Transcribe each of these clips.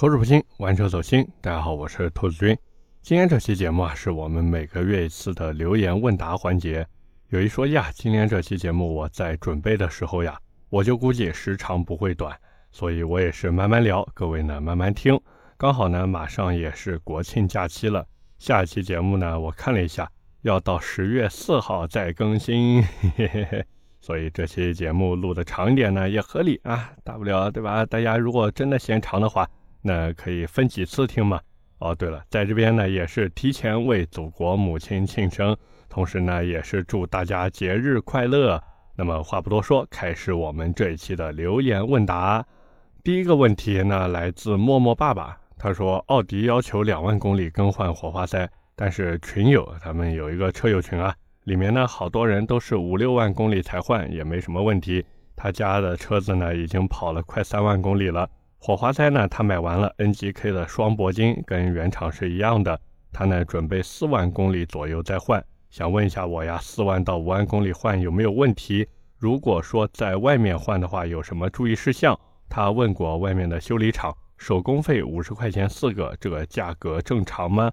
口齿不清，玩车走心。大家好，我是兔子君。今天这期节目啊，是我们每个月一次的留言问答环节。有一说一啊，今天这期节目我在准备的时候呀，我就估计时长不会短，所以我也是慢慢聊，各位呢慢慢听。刚好呢，马上也是国庆假期了，下一期节目呢，我看了一下，要到十月四号再更新。嘿嘿嘿。所以这期节目录的长一点呢，也合理啊，大不了对吧？大家如果真的嫌长的话，那可以分几次听嘛。哦，对了，在这边呢也是提前为祖国母亲庆生，同时呢也是祝大家节日快乐。那么话不多说，开始我们这一期的留言问答。第一个问题呢来自默默爸爸，他说奥迪要求两万公里更换火花塞，但是群友他们有一个车友群啊。里面呢，好多人都是五六万公里才换，也没什么问题。他家的车子呢，已经跑了快三万公里了。火花塞呢，他买完了，NGK 的双铂金跟原厂是一样的。他呢，准备四万公里左右再换。想问一下我呀，四万到五万公里换有没有问题？如果说在外面换的话，有什么注意事项？他问过外面的修理厂，手工费五十块钱四个，这个价格正常吗？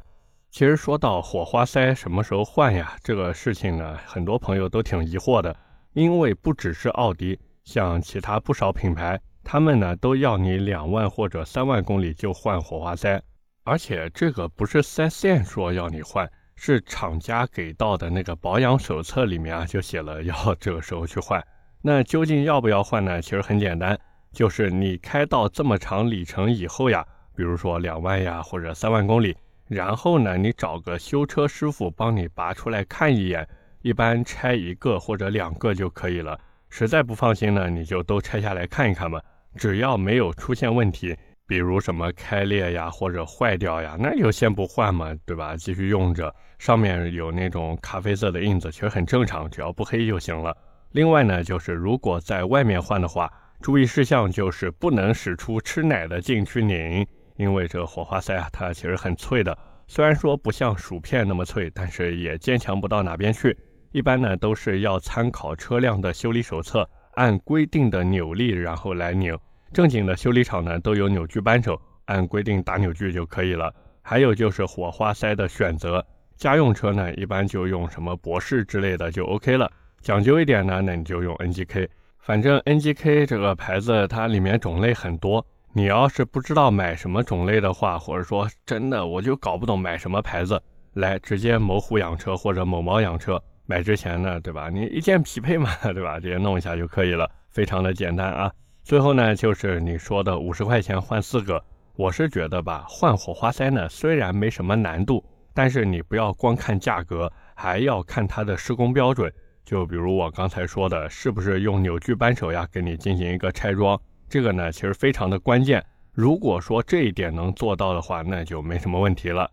其实说到火花塞什么时候换呀，这个事情呢，很多朋友都挺疑惑的。因为不只是奥迪，像其他不少品牌，他们呢都要你两万或者三万公里就换火花塞，而且这个不是四 S 店说要你换，是厂家给到的那个保养手册里面啊就写了要这个时候去换。那究竟要不要换呢？其实很简单，就是你开到这么长里程以后呀，比如说两万呀或者三万公里。然后呢，你找个修车师傅帮你拔出来看一眼，一般拆一个或者两个就可以了。实在不放心呢，你就都拆下来看一看嘛。只要没有出现问题，比如什么开裂呀或者坏掉呀，那就先不换嘛，对吧？继续用着，上面有那种咖啡色的印子，其实很正常，只要不黑就行了。另外呢，就是如果在外面换的话，注意事项就是不能使出吃奶的劲去拧。因为这个火花塞啊，它其实很脆的，虽然说不像薯片那么脆，但是也坚强不到哪边去。一般呢都是要参考车辆的修理手册，按规定的扭力然后来拧。正经的修理厂呢都有扭矩扳手，按规定打扭矩就可以了。还有就是火花塞的选择，家用车呢一般就用什么博士之类的就 OK 了。讲究一点呢，那你就用 NGK。反正 NGK 这个牌子它里面种类很多。你要是不知道买什么种类的话，或者说真的我就搞不懂买什么牌子，来直接某虎养车或者某猫养车买之前呢，对吧？你一键匹配嘛，对吧？直接弄一下就可以了，非常的简单啊。最后呢，就是你说的五十块钱换四个，我是觉得吧，换火花塞呢虽然没什么难度，但是你不要光看价格，还要看它的施工标准。就比如我刚才说的，是不是用扭矩扳手呀，给你进行一个拆装。这个呢，其实非常的关键。如果说这一点能做到的话，那就没什么问题了。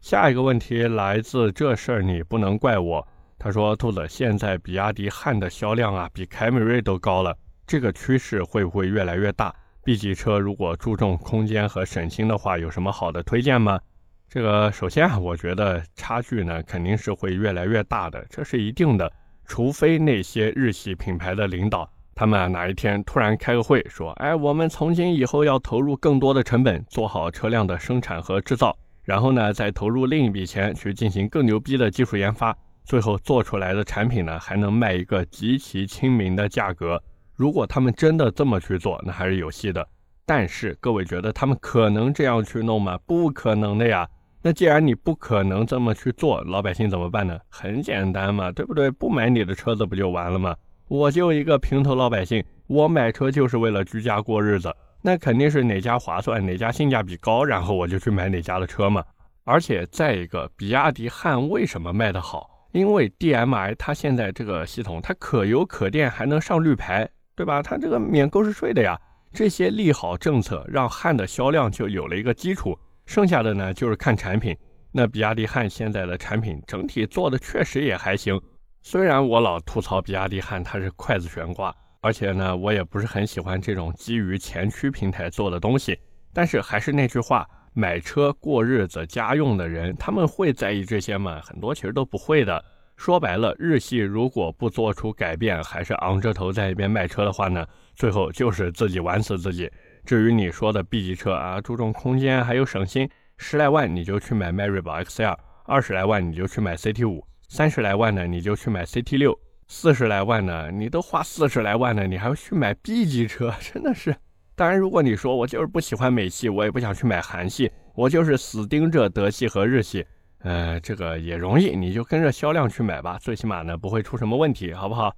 下一个问题来自这事儿，你不能怪我。他说：“兔子，现在比亚迪汉的销量啊，比凯美瑞都高了，这个趋势会不会越来越大？B 级车如果注重空间和省心的话，有什么好的推荐吗？”这个首先啊，我觉得差距呢肯定是会越来越大的，这是一定的，除非那些日系品牌的领导。他们啊，哪一天突然开个会说：“哎，我们从今以后要投入更多的成本，做好车辆的生产和制造，然后呢，再投入另一笔钱去进行更牛逼的技术研发，最后做出来的产品呢，还能卖一个极其亲民的价格。如果他们真的这么去做，那还是有戏的。但是各位觉得他们可能这样去弄吗？不可能的呀。那既然你不可能这么去做，老百姓怎么办呢？很简单嘛，对不对？不买你的车子不就完了吗？”我就一个平头老百姓，我买车就是为了居家过日子，那肯定是哪家划算，哪家性价比高，然后我就去买哪家的车嘛。而且再一个，比亚迪汉为什么卖得好？因为 DMI 它现在这个系统，它可油可电，还能上绿牌，对吧？它这个免购置税的呀，这些利好政策让汉的销量就有了一个基础。剩下的呢，就是看产品。那比亚迪汉现在的产品整体做的确实也还行。虽然我老吐槽比亚迪汉它是筷子悬挂，而且呢，我也不是很喜欢这种基于前驱平台做的东西，但是还是那句话，买车过日子家用的人，他们会在意这些吗？很多其实都不会的。说白了，日系如果不做出改变，还是昂着头在一边卖车的话呢，最后就是自己玩死自己。至于你说的 B 级车啊，注重空间还有省心，十来万你就去买迈锐宝 XL，二十来万你就去买 CT 五，三十来万呢你就去买 CT 六，四十来万呢你都花四十来万了，你还要去买 B 级车，真的是。当然，如果你说我就是不喜欢美系，我也不想去买韩系，我就是死盯着德系和日系，呃，这个也容易，你就跟着销量去买吧，最起码呢不会出什么问题，好不好？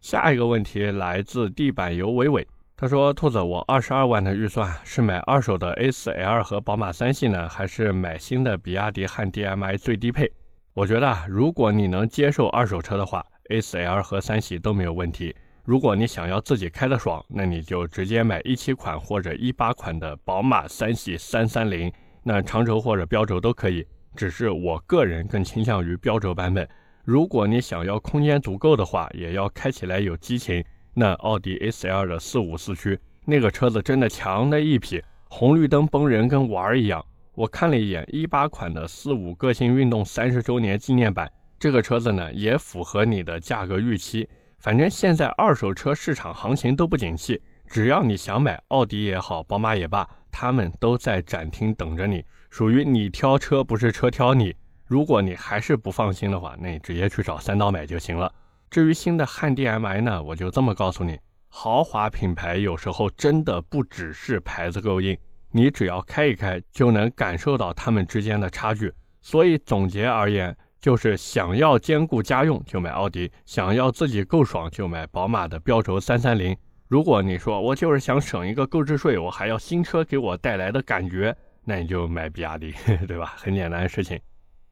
下一个问题来自地板油伟伟。他说：“兔子，我二十二万的预算是买二手的 A4L 和宝马三系呢，还是买新的比亚迪汉 DM-i 最低配？我觉得啊，如果你能接受二手车的话，A4L 和三系都没有问题。如果你想要自己开的爽，那你就直接买一七款或者一八款的宝马三系三三零，那长轴或者标轴都可以。只是我个人更倾向于标轴版本。如果你想要空间足够的话，也要开起来有激情。”那奥迪 A4L 的四五四驱，那个车子真的强的一匹，红绿灯崩人跟玩儿一样。我看了一眼一八款的四五个性运动三十周年纪念版，这个车子呢也符合你的价格预期。反正现在二手车市场行情都不景气，只要你想买奥迪也好，宝马也罢，他们都在展厅等着你，属于你挑车，不是车挑你。如果你还是不放心的话，那你直接去找三刀买就行了。至于新的汉 DM-i 呢，我就这么告诉你，豪华品牌有时候真的不只是牌子够硬，你只要开一开就能感受到它们之间的差距。所以总结而言，就是想要兼顾家用就买奥迪，想要自己够爽就买宝马的标轴三三零。如果你说我就是想省一个购置税，我还要新车给我带来的感觉，那你就买比亚迪，对吧？很简单的事情。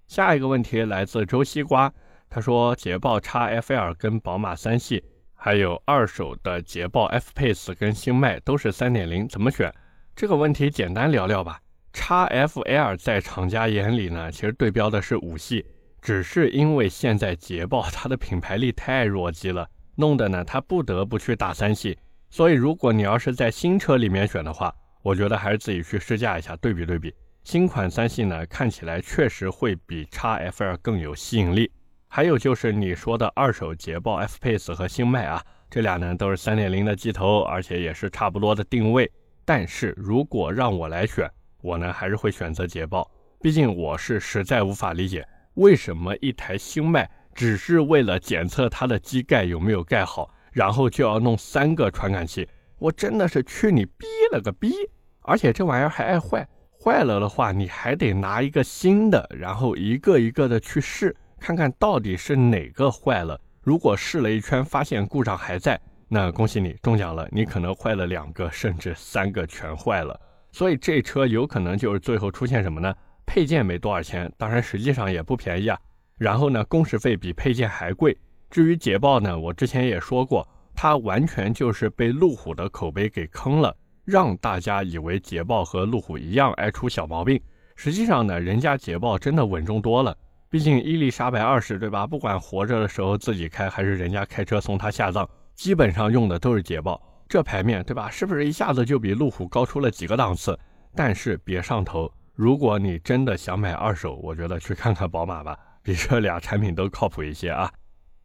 下一个问题来自周西瓜。他说：“捷豹 XFL 跟宝马三系，还有二手的捷豹 F Pace 跟星脉都是三点零，怎么选？这个问题简单聊聊吧。XFL 在厂家眼里呢，其实对标的是五系，只是因为现在捷豹它的品牌力太弱鸡了，弄得呢它不得不去打三系。所以如果你要是在新车里面选的话，我觉得还是自己去试驾一下，对比对比。新款三系呢，看起来确实会比 XFL 更有吸引力。”还有就是你说的二手捷豹 F Pace 和星脉啊，这俩呢都是三点零的机头，而且也是差不多的定位。但是如果让我来选，我呢还是会选择捷豹，毕竟我是实在无法理解为什么一台星脉只是为了检测它的机盖有没有盖好，然后就要弄三个传感器，我真的是去你逼了个逼！而且这玩意儿还爱坏，坏了的话你还得拿一个新的，然后一个一个的去试。看看到底是哪个坏了。如果试了一圈发现故障还在，那恭喜你中奖了。你可能坏了两个，甚至三个全坏了。所以这车有可能就是最后出现什么呢？配件没多少钱，当然实际上也不便宜啊。然后呢，工时费比配件还贵。至于捷豹呢，我之前也说过，它完全就是被路虎的口碑给坑了，让大家以为捷豹和路虎一样爱出小毛病。实际上呢，人家捷豹真的稳重多了。毕竟伊丽莎白二世，对吧？不管活着的时候自己开，还是人家开车送他下葬，基本上用的都是捷豹。这牌面对吧？是不是一下子就比路虎高出了几个档次？但是别上头。如果你真的想买二手，我觉得去看看宝马吧，比这俩产品都靠谱一些啊。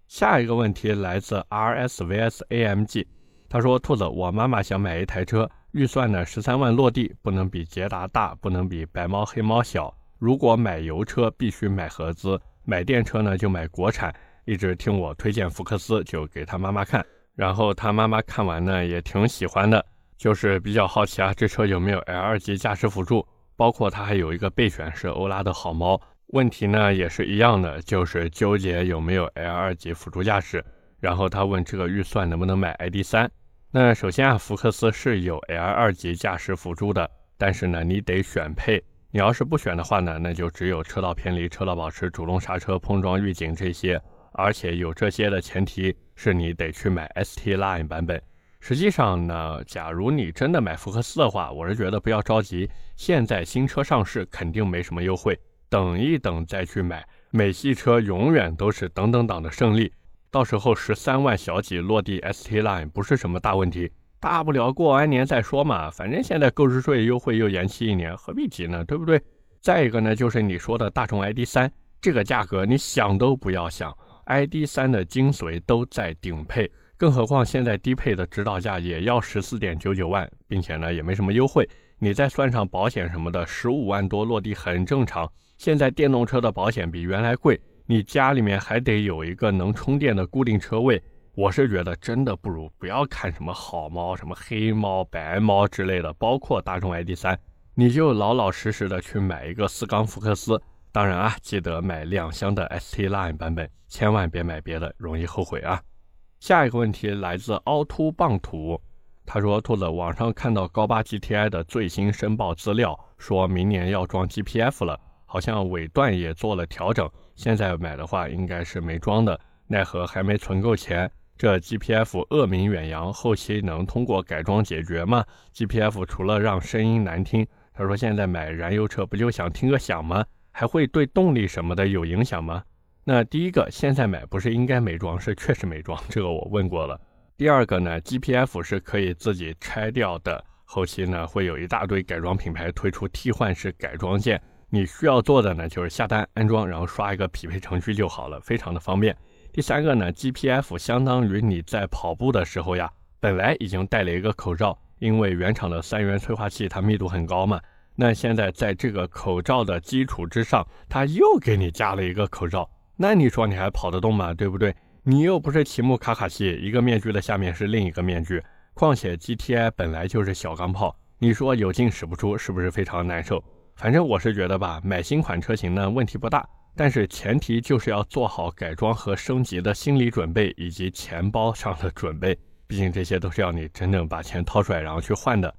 下一个问题来自 RS VS AMG，他说：“兔子，我妈妈想买一台车，预算呢十三万落地，不能比捷达大，不能比白猫黑猫小。”如果买油车必须买合资，买电车呢就买国产。一直听我推荐福克斯，就给他妈妈看，然后他妈妈看完呢也挺喜欢的，就是比较好奇啊，这车有没有 L 二级驾驶辅助？包括他还有一个备选是欧拉的好猫。问题呢也是一样的，就是纠结有没有 L 二级辅助驾驶。然后他问这个预算能不能买 ID 三？那首先啊，福克斯是有 L 二级驾驶辅助的，但是呢你得选配。你要是不选的话呢，那就只有车道偏离、车道保持、主动刹车、碰撞预警这些，而且有这些的前提是你得去买 ST Line 版本。实际上呢，假如你真的买福克斯的话，我是觉得不要着急，现在新车上市肯定没什么优惠，等一等再去买。美系车永远都是等等党的胜利，到时候十三万小几落地 ST Line 不是什么大问题。大不了过完年再说嘛，反正现在购置税优惠又延期一年，何必急呢？对不对？再一个呢，就是你说的大众 ID 三这个价格，你想都不要想，ID 三的精髓都在顶配，更何况现在低配的指导价也要十四点九九万，并且呢也没什么优惠，你再算上保险什么的，十五万多落地很正常。现在电动车的保险比原来贵，你家里面还得有一个能充电的固定车位。我是觉得真的不如不要看什么好猫、什么黑猫、白猫之类的，包括大众 ID.3，你就老老实实的去买一个四缸福克斯。当然啊，记得买两厢的 ST Line 版本，千万别买别的，容易后悔啊。下一个问题来自凹凸棒土，他说：“兔子，网上看到高八 GTI 的最新申报资料，说明年要装 GPF 了，好像尾段也做了调整。现在买的话，应该是没装的，奈何还没存够钱。这 GPF 恶名远扬，后期能通过改装解决吗？GPF 除了让声音难听，他说现在买燃油车不就想听个响吗？还会对动力什么的有影响吗？”那第一个，现在买不是应该没装，是确实没装，这个我问过了。第二个呢，GPF 是可以自己拆掉的，后期呢会有一大堆改装品牌推出替换式改装件，你需要做的呢就是下单安装，然后刷一个匹配程序就好了，非常的方便。第三个呢，GPF 相当于你在跑步的时候呀，本来已经戴了一个口罩，因为原厂的三元催化器它密度很高嘛，那现在在这个口罩的基础之上，它又给你加了一个口罩。那你说你还跑得动吗？对不对？你又不是奇木卡卡西，一个面具的下面是另一个面具。况且 GTI 本来就是小钢炮，你说有劲使不出，是不是非常难受？反正我是觉得吧，买新款车型呢问题不大，但是前提就是要做好改装和升级的心理准备以及钱包上的准备，毕竟这些都是要你真正把钱掏出来然后去换的。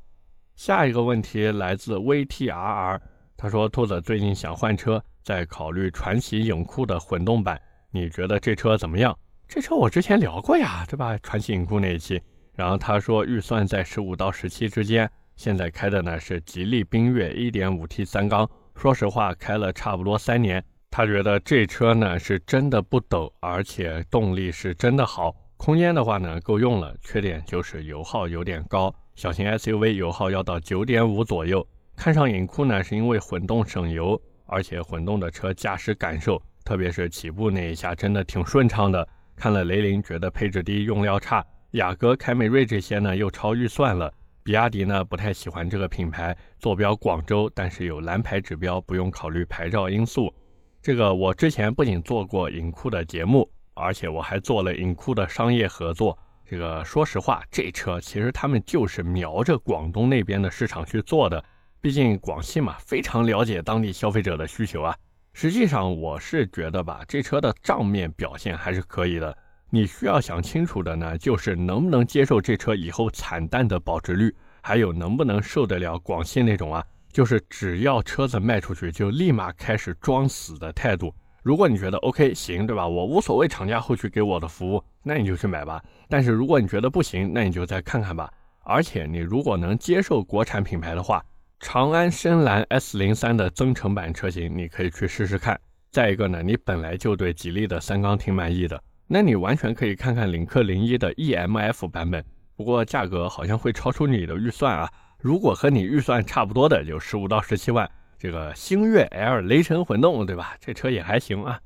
下一个问题来自 VTRR，他说兔子最近想换车。在考虑传祺影酷的混动版，你觉得这车怎么样？这车我之前聊过呀，对吧？传祺影酷那一期，然后他说预算在十五到十七之间，现在开的呢是吉利缤越 1.5T 三缸，说实话开了差不多三年，他觉得这车呢是真的不抖，而且动力是真的好，空间的话呢够用了，缺点就是油耗有点高，小型 SUV 油耗要到九点五左右。看上影酷呢是因为混动省油。而且混动的车驾驶感受，特别是起步那一下，真的挺顺畅的。看了雷凌觉得配置低、用料差，雅阁、凯美瑞这些呢又超预算了。比亚迪呢不太喜欢这个品牌，坐标广州，但是有蓝牌指标，不用考虑牌照因素。这个我之前不仅做过影库的节目，而且我还做了影库的商业合作。这个说实话，这车其实他们就是瞄着广东那边的市场去做的。毕竟广汽嘛，非常了解当地消费者的需求啊。实际上，我是觉得吧，这车的账面表现还是可以的。你需要想清楚的呢，就是能不能接受这车以后惨淡的保值率，还有能不能受得了广汽那种啊，就是只要车子卖出去就立马开始装死的态度。如果你觉得 OK 行，对吧？我无所谓厂家后续给我的服务，那你就去买吧。但是如果你觉得不行，那你就再看看吧。而且你如果能接受国产品牌的话，长安深蓝 S 零三的增程版车型，你可以去试试看。再一个呢，你本来就对吉利的三缸挺满意的，那你完全可以看看领克零一的 EMF 版本。不过价格好像会超出你的预算啊。如果和你预算差不多的，就十五到十七万，这个星越 L 雷神混动，对吧？这车也还行啊。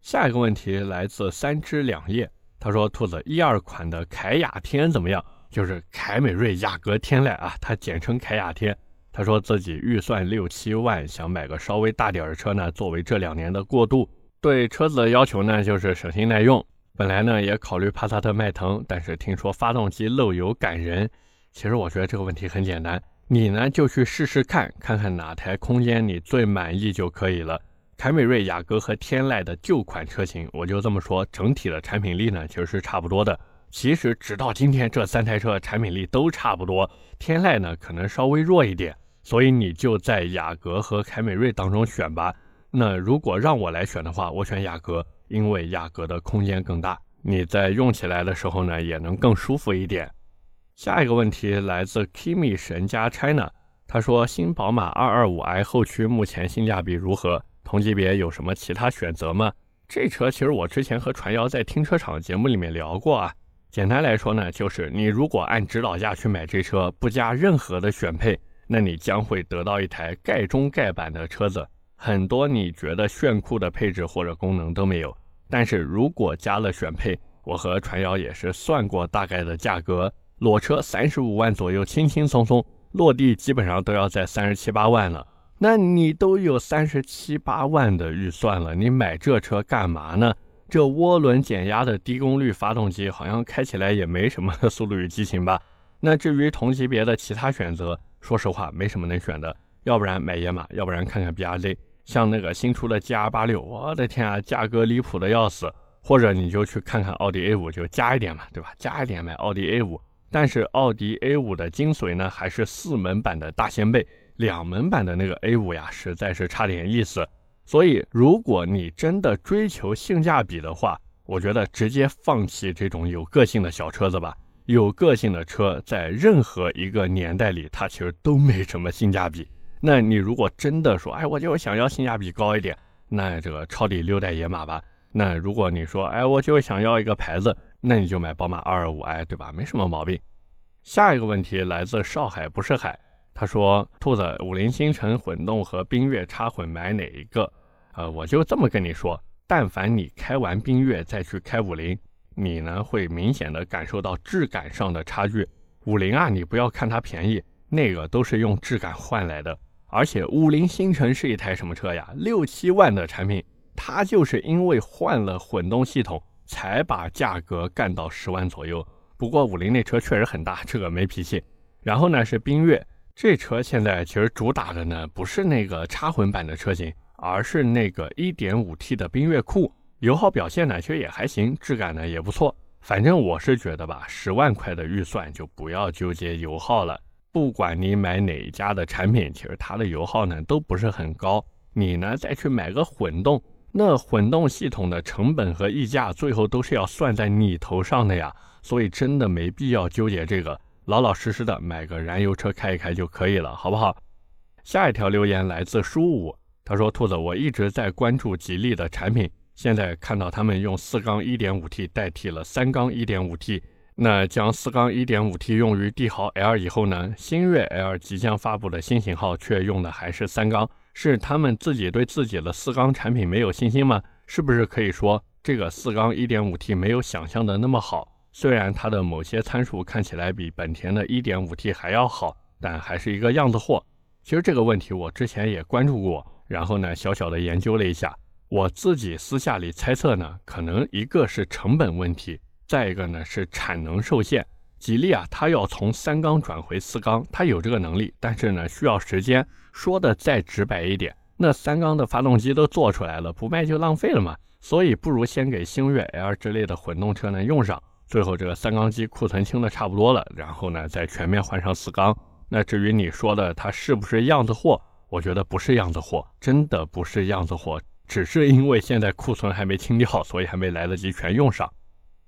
下一个问题来自三枝两叶，他说：“兔子一二款的凯雅天怎么样？就是凯美瑞、雅阁、天籁啊，它简称凯雅天。”他说自己预算六七万，想买个稍微大点的车呢，作为这两年的过渡。对车子的要求呢，就是省心耐用。本来呢也考虑帕萨特、迈腾，但是听说发动机漏油感人。其实我觉得这个问题很简单，你呢就去试试看，看看哪台空间你最满意就可以了。凯美瑞、雅阁和天籁的旧款车型，我就这么说，整体的产品力呢其实是差不多的。其实直到今天，这三台车产品力都差不多，天籁呢可能稍微弱一点。所以你就在雅阁和凯美瑞当中选吧。那如果让我来选的话，我选雅阁，因为雅阁的空间更大，你在用起来的时候呢，也能更舒服一点。下一个问题来自 Kimi 神家 China，他说新宝马 225i 后驱目前性价比如何？同级别有什么其他选择吗？这车其实我之前和传谣在停车场节目里面聊过啊。简单来说呢，就是你如果按指导价去买这车，不加任何的选配。那你将会得到一台盖中盖版的车子，很多你觉得炫酷的配置或者功能都没有。但是如果加了选配，我和传谣也是算过大概的价格，裸车三十五万左右，轻轻松松落地基本上都要在三十七八万了。那你都有三十七八万的预算了，你买这车干嘛呢？这涡轮减压的低功率发动机好像开起来也没什么 速度与激情吧？那至于同级别的其他选择，说实话没什么能选的，要不然买野马，要不然看看 BRZ。像那个新出的 GR 八六，我的天啊，价格离谱的要死。或者你就去看看奥迪 A 五，就加一点嘛，对吧？加一点买奥迪 A 五。但是奥迪 A 五的精髓呢，还是四门版的大掀背，两门版的那个 A 五呀，实在是差点意思。所以，如果你真的追求性价比的话，我觉得直接放弃这种有个性的小车子吧。有个性的车，在任何一个年代里，它其实都没什么性价比。那你如果真的说，哎，我就想要性价比高一点，那这个超底六代野马吧。那如果你说，哎，我就想要一个牌子，那你就买宝马 225i，对吧？没什么毛病。下一个问题来自上海不是海，他说，兔子五菱星辰混动和缤越插混买哪一个？呃，我就这么跟你说，但凡你开完缤越再去开五菱，你呢会明显的感受到质感上的差距。五菱啊，你不要看它便宜，那个都是用质感换来的。而且五菱星辰是一台什么车呀？六七万的产品，它就是因为换了混动系统，才把价格干到十万左右。不过五菱那车确实很大，这个没脾气。然后呢是缤越，这车现在其实主打的呢不是那个插混版的车型，而是那个 1.5T 的缤越酷，油耗表现呢其实也还行，质感呢也不错。反正我是觉得吧，十万块的预算就不要纠结油耗了。不管你买哪一家的产品，其实它的油耗呢都不是很高。你呢再去买个混动，那混动系统的成本和溢价最后都是要算在你头上的呀。所以真的没必要纠结这个，老老实实的买个燃油车开一开就可以了，好不好？下一条留言来自舒武，他说：“兔子，我一直在关注吉利的产品，现在看到他们用四缸 1.5T 代替了三缸 1.5T。”那将四缸 1.5T 用于帝豪 L 以后呢？星越 L 即将发布的新型号却用的还是三缸，是他们自己对自己的四缸产品没有信心吗？是不是可以说这个四缸 1.5T 没有想象的那么好？虽然它的某些参数看起来比本田的 1.5T 还要好，但还是一个样子货。其实这个问题我之前也关注过，然后呢小小的研究了一下，我自己私下里猜测呢，可能一个是成本问题。再一个呢是产能受限，吉利啊，它要从三缸转回四缸，它有这个能力，但是呢需要时间。说的再直白一点，那三缸的发动机都做出来了，不卖就浪费了嘛。所以不如先给星越 L 之类的混动车呢用上，最后这个三缸机库存清的差不多了，然后呢再全面换上四缸。那至于你说的它是不是样子货，我觉得不是样子货，真的不是样子货，只是因为现在库存还没清掉，所以还没来得及全用上。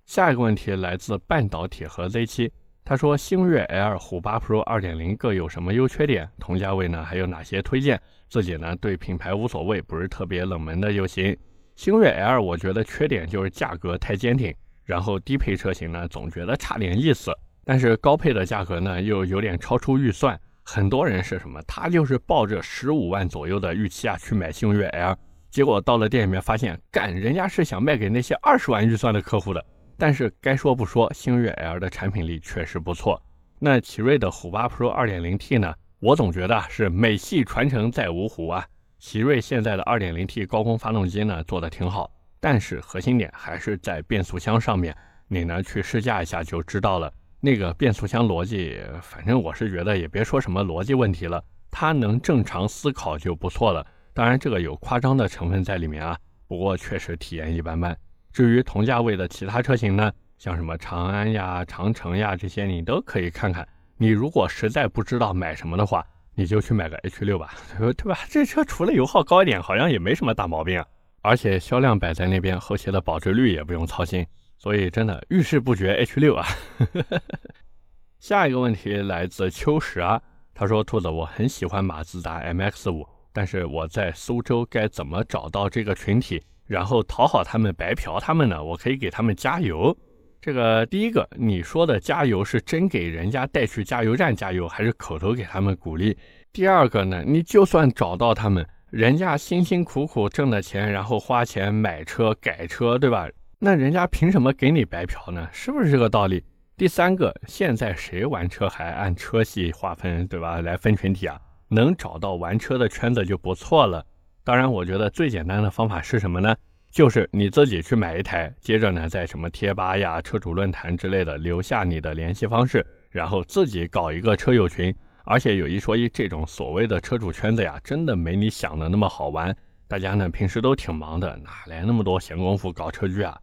下一个问题来自半导体和 Z7，他说星越 L、虎八 Pro 2.0各有什么优缺点？同价位呢还有哪些推荐？自己呢对品牌无所谓，不是特别冷门的就行。星越 L 我觉得缺点就是价格太坚挺，然后低配车型呢总觉得差点意思，但是高配的价格呢又有点超出预算。很多人是什么？他就是抱着十五万左右的预期啊去买星越 L，结果到了店里面发现，干人家是想卖给那些二十万预算的客户的。但是该说不说，星越 L 的产品力确实不错。那奇瑞的虎八 Pro 2.0T 呢？我总觉得是美系传承在芜湖啊。奇瑞现在的 2.0T 高功发动机呢做的挺好，但是核心点还是在变速箱上面。你呢去试驾一下就知道了。那个变速箱逻辑，反正我是觉得也别说什么逻辑问题了，它能正常思考就不错了。当然这个有夸张的成分在里面啊，不过确实体验一般般。至于同价位的其他车型呢，像什么长安呀、长城呀这些，你都可以看看。你如果实在不知道买什么的话，你就去买个 H 六 吧，对吧？这车除了油耗高一点，好像也没什么大毛病啊。而且销量摆在那边，后期的保值率也不用操心。所以真的遇事不决 H 六啊。下一个问题来自秋实啊，他说：“兔子，我很喜欢马自达 MX 五，但是我在苏州该怎么找到这个群体？”然后讨好他们，白嫖他们呢？我可以给他们加油。这个第一个，你说的加油是真给人家带去加油站加油，还是口头给他们鼓励？第二个呢，你就算找到他们，人家辛辛苦苦挣的钱，然后花钱买车改车，对吧？那人家凭什么给你白嫖呢？是不是这个道理？第三个，现在谁玩车还按车系划分，对吧？来分群体啊？能找到玩车的圈子就不错了。当然，我觉得最简单的方法是什么呢？就是你自己去买一台，接着呢，在什么贴吧呀、车主论坛之类的留下你的联系方式，然后自己搞一个车友群。而且有一说一，这种所谓的车主圈子呀，真的没你想的那么好玩。大家呢平时都挺忙的，哪来那么多闲工夫搞车具啊？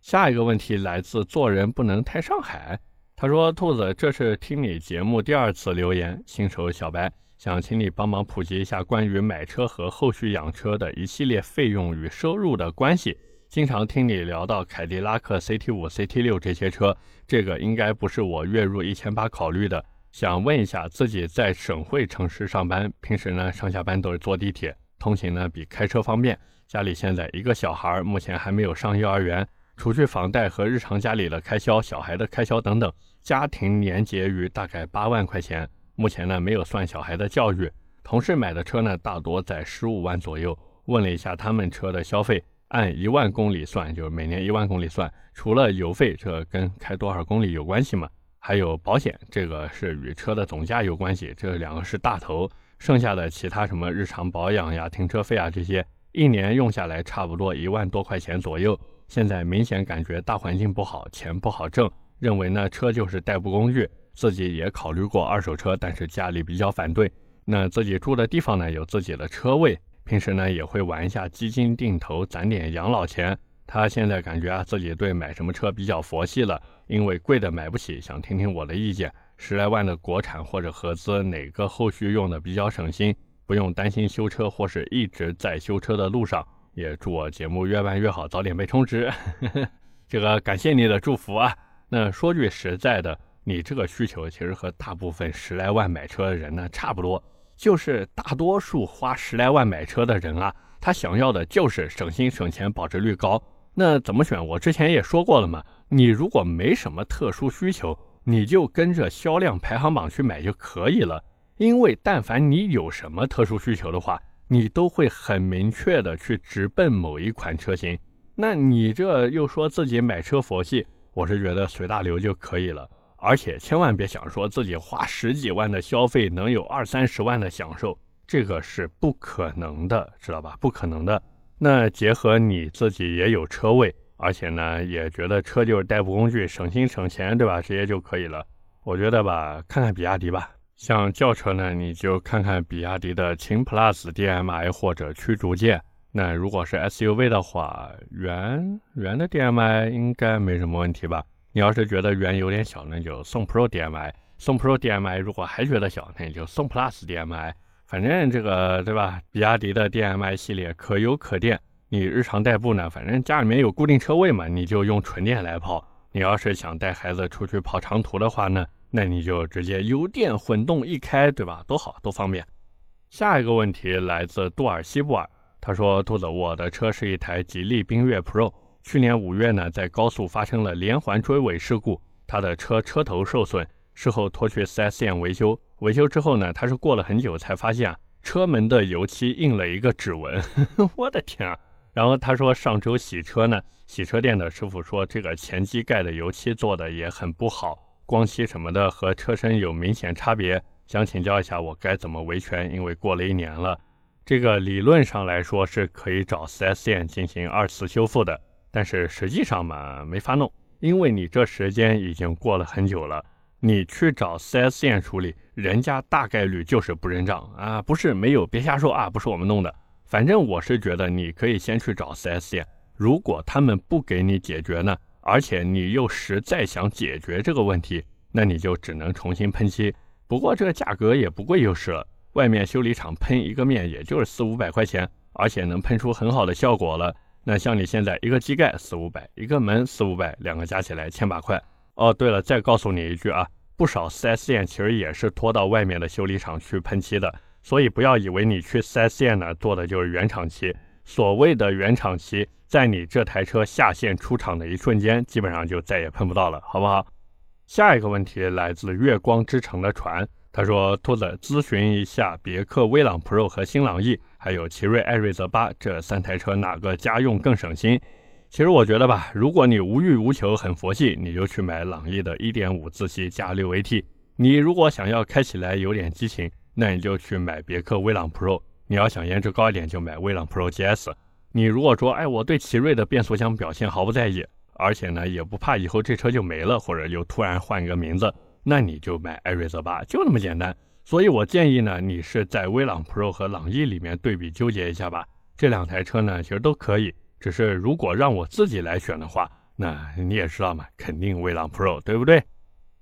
下一个问题来自做人不能太上海。他说：“兔子，这是听你节目第二次留言，新手小白想请你帮忙普及一下关于买车和后续养车的一系列费用与收入的关系。经常听你聊到凯迪拉克 CT 五、CT 六这些车，这个应该不是我月入一千八考虑的。想问一下，自己在省会城市上班，平时呢上下班都是坐地铁，通勤呢比开车方便。家里现在一个小孩，目前还没有上幼儿园。”除去房贷和日常家里的开销、小孩的开销等等，家庭年结余大概八万块钱。目前呢没有算小孩的教育。同事买的车呢大多在十五万左右。问了一下他们车的消费，按一万公里算，就是每年一万公里算。除了油费，这跟开多少公里有关系吗？还有保险，这个是与车的总价有关系，这两个是大头。剩下的其他什么日常保养呀、停车费啊这些，一年用下来差不多一万多块钱左右。现在明显感觉大环境不好，钱不好挣，认为呢车就是代步工具，自己也考虑过二手车，但是家里比较反对。那自己住的地方呢有自己的车位，平时呢也会玩一下基金定投，攒点养老钱。他现在感觉啊自己对买什么车比较佛系了，因为贵的买不起，想听听我的意见。十来万的国产或者合资，哪个后续用的比较省心，不用担心修车或是一直在修车的路上。也祝我节目越办越好，早点被充值。这个感谢你的祝福啊。那说句实在的，你这个需求其实和大部分十来万买车的人呢差不多，就是大多数花十来万买车的人啊，他想要的就是省心省钱、保值率高。那怎么选？我之前也说过了嘛。你如果没什么特殊需求，你就跟着销量排行榜去买就可以了。因为但凡你有什么特殊需求的话，你都会很明确的去直奔某一款车型，那你这又说自己买车佛系，我是觉得随大流就可以了，而且千万别想说自己花十几万的消费能有二三十万的享受，这个是不可能的，知道吧？不可能的。那结合你自己也有车位，而且呢也觉得车就是代步工具，省心省钱，对吧？直接就可以了。我觉得吧，看看比亚迪吧。像轿车呢，你就看看比亚迪的秦 PLUS DM-i 或者驱逐舰。那如果是 SUV 的话，元元的 DM-i 应该没什么问题吧？你要是觉得圆有点小，那就宋 Pro DM-i。宋 Pro DM-i 如果还觉得小，那你就宋 PLUS DM-i。反正这个对吧？比亚迪的 DM-i 系列可油可电。你日常代步呢，反正家里面有固定车位嘛，你就用纯电来跑。你要是想带孩子出去跑长途的话呢？那你就直接油电混动一开，对吧？多好，多方便。下一个问题来自杜尔西布尔，他说：“兔子，我的车是一台吉利缤越 Pro，去年五月呢，在高速发生了连环追尾事故，他的车车头受损，事后拖去 4S 店维修。维修之后呢，他是过了很久才发现啊，车门的油漆印了一个指纹。我的天啊！然后他说上周洗车呢，洗车店的师傅说这个前机盖的油漆做的也很不好。”光漆什么的和车身有明显差别，想请教一下我该怎么维权？因为过了一年了，这个理论上来说是可以找 4S 店进行二次修复的，但是实际上嘛没法弄，因为你这时间已经过了很久了，你去找 4S 店处理，人家大概率就是不认账啊，不是没有，别瞎说啊，不是我们弄的，反正我是觉得你可以先去找 4S 店，如果他们不给你解决呢？而且你又实在想解决这个问题，那你就只能重新喷漆。不过这个价格也不贵就是了，外面修理厂喷一个面也就是四五百块钱，而且能喷出很好的效果了。那像你现在一个机盖四五百，一个门四五百，两个加起来千把块。哦，对了，再告诉你一句啊，不少 4S 店其实也是拖到外面的修理厂去喷漆的，所以不要以为你去 4S 店呢做的就是原厂漆。所谓的原厂漆，在你这台车下线出厂的一瞬间，基本上就再也碰不到了，好不好？下一个问题来自月光之城的船，他说：“兔子咨询一下，别克威朗 Pro 和新朗逸，还有奇瑞艾瑞泽八这三台车哪个家用更省心？其实我觉得吧，如果你无欲无求、很佛系，你就去买朗逸的1.5自吸加 6AT。你如果想要开起来有点激情，那你就去买别克威朗 Pro。你要想颜值高一点，就买威朗 Pro GS。你如果说，哎，我对奇瑞的变速箱表现毫不在意，而且呢也不怕以后这车就没了，或者又突然换一个名字，那你就买艾瑞泽八，就那么简单。所以我建议呢，你是在威朗 Pro 和朗逸里面对比纠结一下吧。这两台车呢，其实都可以。只是如果让我自己来选的话，那你也知道嘛，肯定威朗 Pro，对不对？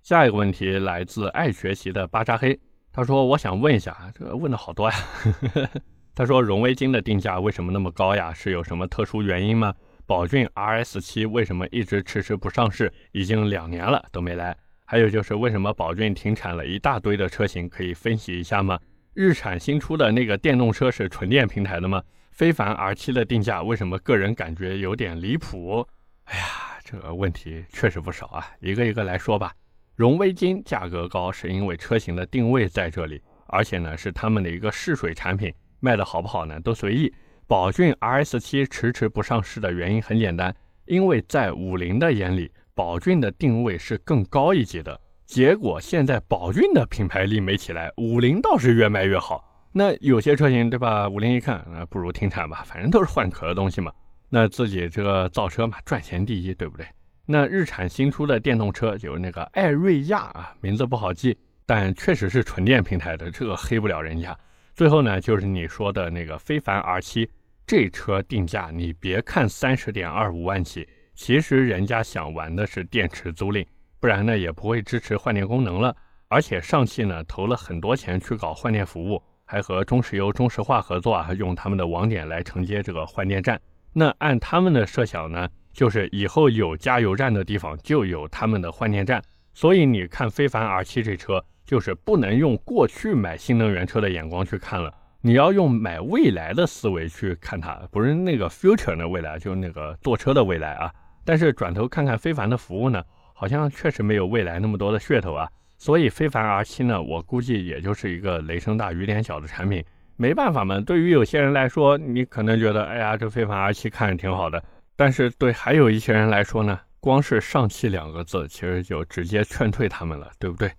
下一个问题来自爱学习的巴扎黑，他说：“我想问一下，这问的好多呀。”啊。呵呵他说：“荣威金的定价为什么那么高呀？是有什么特殊原因吗？宝骏 RS 七为什么一直迟迟不上市？已经两年了都没来。还有就是为什么宝骏停产了一大堆的车型？可以分析一下吗？日产新出的那个电动车是纯电平台的吗？”非凡 R7 的定价为什么个人感觉有点离谱？哎呀，这个问题确实不少啊，一个一个来说吧。荣威金价格高是因为车型的定位在这里，而且呢是他们的一个试水产品，卖的好不好呢都随意。宝骏 RS7 迟迟不上市的原因很简单，因为在五菱的眼里，宝骏的定位是更高一级的。结果现在宝骏的品牌力没起来，五菱倒是越卖越好。那有些车型对吧？五菱一看，那不如停产吧，反正都是换壳的东西嘛。那自己这个造车嘛，赚钱第一，对不对？那日产新出的电动车就是那个艾瑞亚啊，名字不好记，但确实是纯电平台的，这个黑不了人家。最后呢，就是你说的那个非凡 R7，这车定价你别看三十点二五万起，其实人家想玩的是电池租赁，不然呢也不会支持换电功能了。而且上汽呢投了很多钱去搞换电服务。还和中石油、中石化合作啊，用他们的网点来承接这个换电站。那按他们的设想呢，就是以后有加油站的地方就有他们的换电站。所以你看非凡 R7 这车，就是不能用过去买新能源车的眼光去看了，你要用买未来的思维去看它，不是那个 future 的未来，就是那个坐车的未来啊。但是转头看看非凡的服务呢，好像确实没有未来那么多的噱头啊。所以非凡 R7 呢，我估计也就是一个雷声大雨点小的产品，没办法嘛。对于有些人来说，你可能觉得，哎呀，这非凡 R7 看着挺好的，但是对还有一些人来说呢，光是上汽两个字，其实就直接劝退他们了，对不对？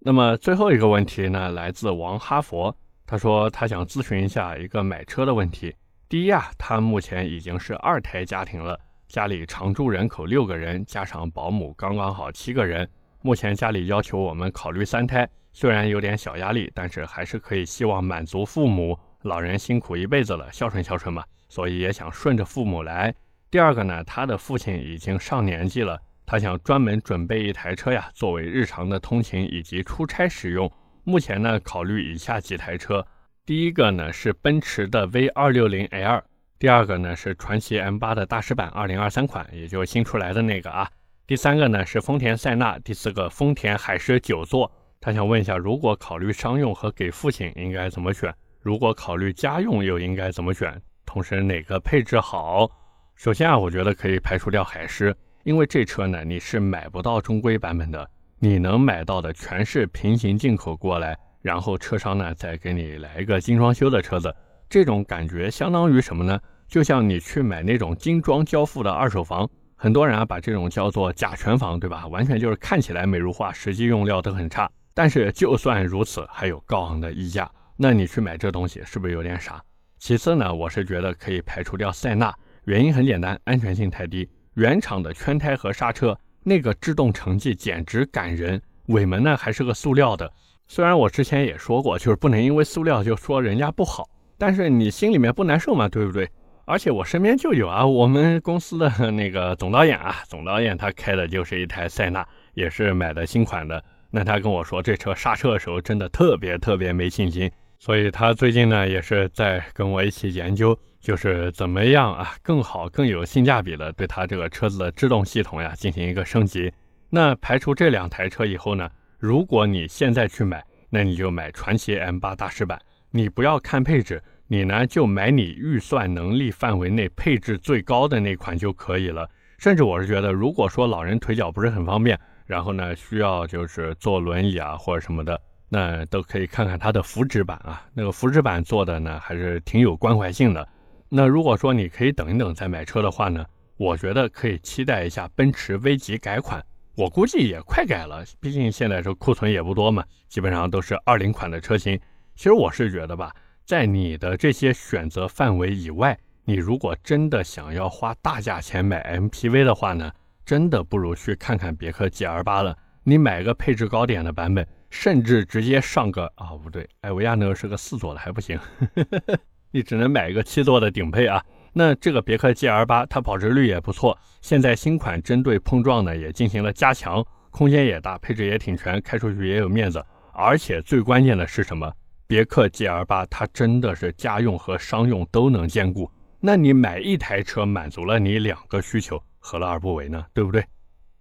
那么最后一个问题呢，来自王哈佛，他说他想咨询一下一个买车的问题。第一啊，他目前已经是二胎家庭了，家里常住人口六个人，加上保姆刚刚好七个人。目前家里要求我们考虑三胎，虽然有点小压力，但是还是可以希望满足父母老人辛苦一辈子了，孝顺孝顺嘛，所以也想顺着父母来。第二个呢，他的父亲已经上年纪了，他想专门准备一台车呀，作为日常的通勤以及出差使用。目前呢，考虑以下几台车，第一个呢是奔驰的 V 二六零 L，第二个呢是传祺 M 八的大师版二零二三款，也就新出来的那个啊。第三个呢是丰田塞纳，第四个丰田海狮九座。他想问一下，如果考虑商用和给父亲应该怎么选？如果考虑家用又应该怎么选？同时哪个配置好？首先啊，我觉得可以排除掉海狮，因为这车呢你是买不到中规版本的，你能买到的全是平行进口过来，然后车商呢再给你来一个精装修的车子。这种感觉相当于什么呢？就像你去买那种精装交付的二手房。很多人啊，把这种叫做甲醛房，对吧？完全就是看起来美如画，实际用料都很差。但是就算如此，还有高昂的溢价，那你去买这东西是不是有点傻？其次呢，我是觉得可以排除掉塞纳，原因很简单，安全性太低。原厂的圈胎和刹车，那个制动成绩简直感人。尾门呢还是个塑料的，虽然我之前也说过，就是不能因为塑料就说人家不好，但是你心里面不难受嘛，对不对？而且我身边就有啊，我们公司的那个总导演啊，总导演他开的就是一台塞纳，也是买的新款的。那他跟我说，这车刹车的时候真的特别特别没信心，所以他最近呢也是在跟我一起研究，就是怎么样啊更好更有性价比的对他这个车子的制动系统呀进行一个升级。那排除这两台车以后呢，如果你现在去买，那你就买传祺 M8 大师版，你不要看配置。你呢就买你预算能力范围内配置最高的那款就可以了。甚至我是觉得，如果说老人腿脚不是很方便，然后呢需要就是坐轮椅啊或者什么的，那都可以看看它的福祉版啊。那个福祉版做的呢还是挺有关怀性的。那如果说你可以等一等再买车的话呢，我觉得可以期待一下奔驰 V 级改款。我估计也快改了，毕竟现在是库存也不多嘛，基本上都是二零款的车型。其实我是觉得吧，在你的这些选择范围以外，你如果真的想要花大价钱买 MPV 的话呢，真的不如去看看别克 GL 八了。你买个配置高点的版本，甚至直接上个啊，不对，艾维亚那个是个四座的还不行呵呵，你只能买一个七座的顶配啊。那这个别克 GL 八，它保值率也不错。现在新款针对碰撞呢，也进行了加强，空间也大，配置也挺全，开出去也有面子。而且最关键的是什么？别克 GL 八它真的是家用和商用都能兼顾。那你买一台车满足了你两个需求，何乐而不为呢？对不对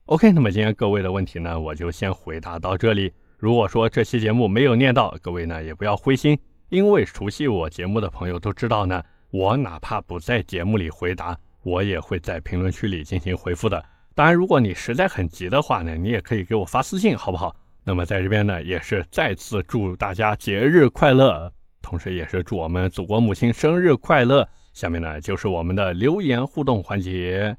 ？OK，那么今天各位的问题呢，我就先回答到这里。如果说这期节目没有念到，各位呢也不要灰心，因为熟悉我节目的朋友都知道呢。我哪怕不在节目里回答，我也会在评论区里进行回复的。当然，如果你实在很急的话呢，你也可以给我发私信，好不好？那么在这边呢，也是再次祝大家节日快乐，同时也是祝我们祖国母亲生日快乐。下面呢，就是我们的留言互动环节。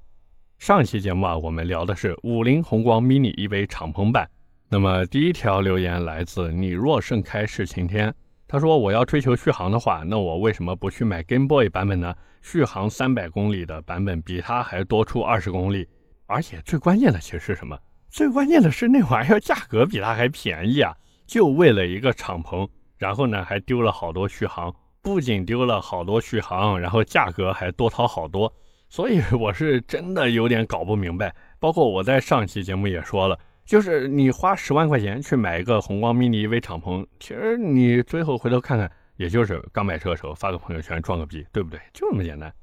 上期节目啊，我们聊的是五菱宏光 mini EV 敞篷版。那么第一条留言来自你若盛开是晴天。他说：“我要追求续航的话，那我为什么不去买 Game Boy 版本呢？续航三百公里的版本比它还多出二十公里，而且最关键的其实是什么？最关键的是那玩意儿价格比它还便宜啊！就为了一个敞篷，然后呢还丢了好多续航，不仅丢了好多续航，然后价格还多掏好多，所以我是真的有点搞不明白。包括我在上期节目也说了。”就是你花十万块钱去买一个宏光 mini EV 敞篷，其实你最后回头看看，也就是刚买车的时候发个朋友圈装个逼，对不对？就这么简单。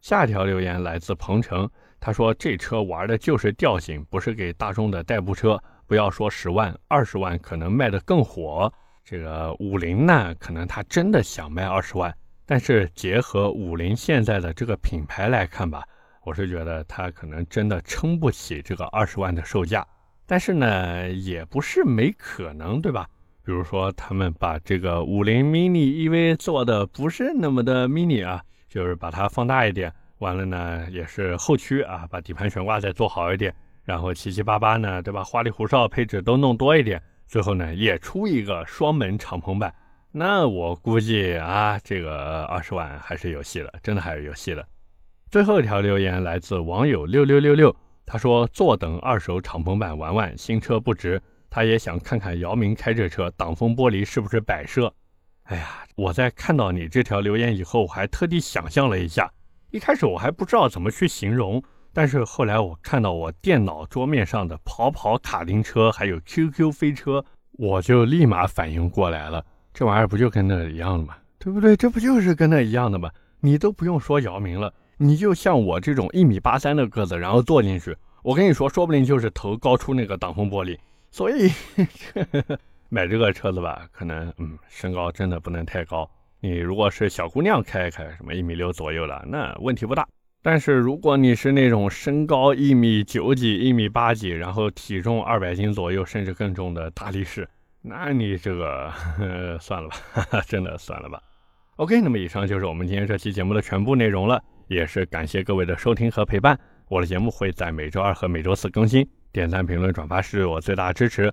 下一条留言来自鹏程，他说这车玩的就是调性，不是给大众的代步车。不要说十万、二十万，可能卖的更火。这个五菱呢，可能他真的想卖二十万，但是结合五菱现在的这个品牌来看吧，我是觉得他可能真的撑不起这个二十万的售价。但是呢，也不是没可能，对吧？比如说，他们把这个五菱 mini EV 做的不是那么的 mini 啊，就是把它放大一点，完了呢，也是后驱啊，把底盘悬挂再做好一点，然后七七八八呢，对吧？花里胡哨配置都弄多一点，最后呢，也出一个双门敞篷版。那我估计啊，这个二十万还是有戏的，真的还是有戏的。最后一条留言来自网友六六六六。他说：“坐等二手敞篷版玩玩，新车不值。他也想看看姚明开这车挡风玻璃是不是摆设。”哎呀，我在看到你这条留言以后，我还特地想象了一下。一开始我还不知道怎么去形容，但是后来我看到我电脑桌面上的跑跑卡丁车，还有 QQ 飞车，我就立马反应过来了。这玩意儿不就跟那一样的吗？对不对？这不就是跟那一样的吗？你都不用说姚明了。你就像我这种一米八三的个子，然后坐进去，我跟你说，说不定就是头高出那个挡风玻璃。所以呵呵 买这个车子吧，可能嗯，身高真的不能太高。你如果是小姑娘开开，什么一米六左右了，那问题不大。但是如果你是那种身高一米九几、一米八几，然后体重二百斤左右，甚至更重的大力士，那你这个算了吧，真的算了吧。OK，那么以上就是我们今天这期节目的全部内容了。也是感谢各位的收听和陪伴，我的节目会在每周二和每周四更新，点赞、评论、转发是我最大的支持。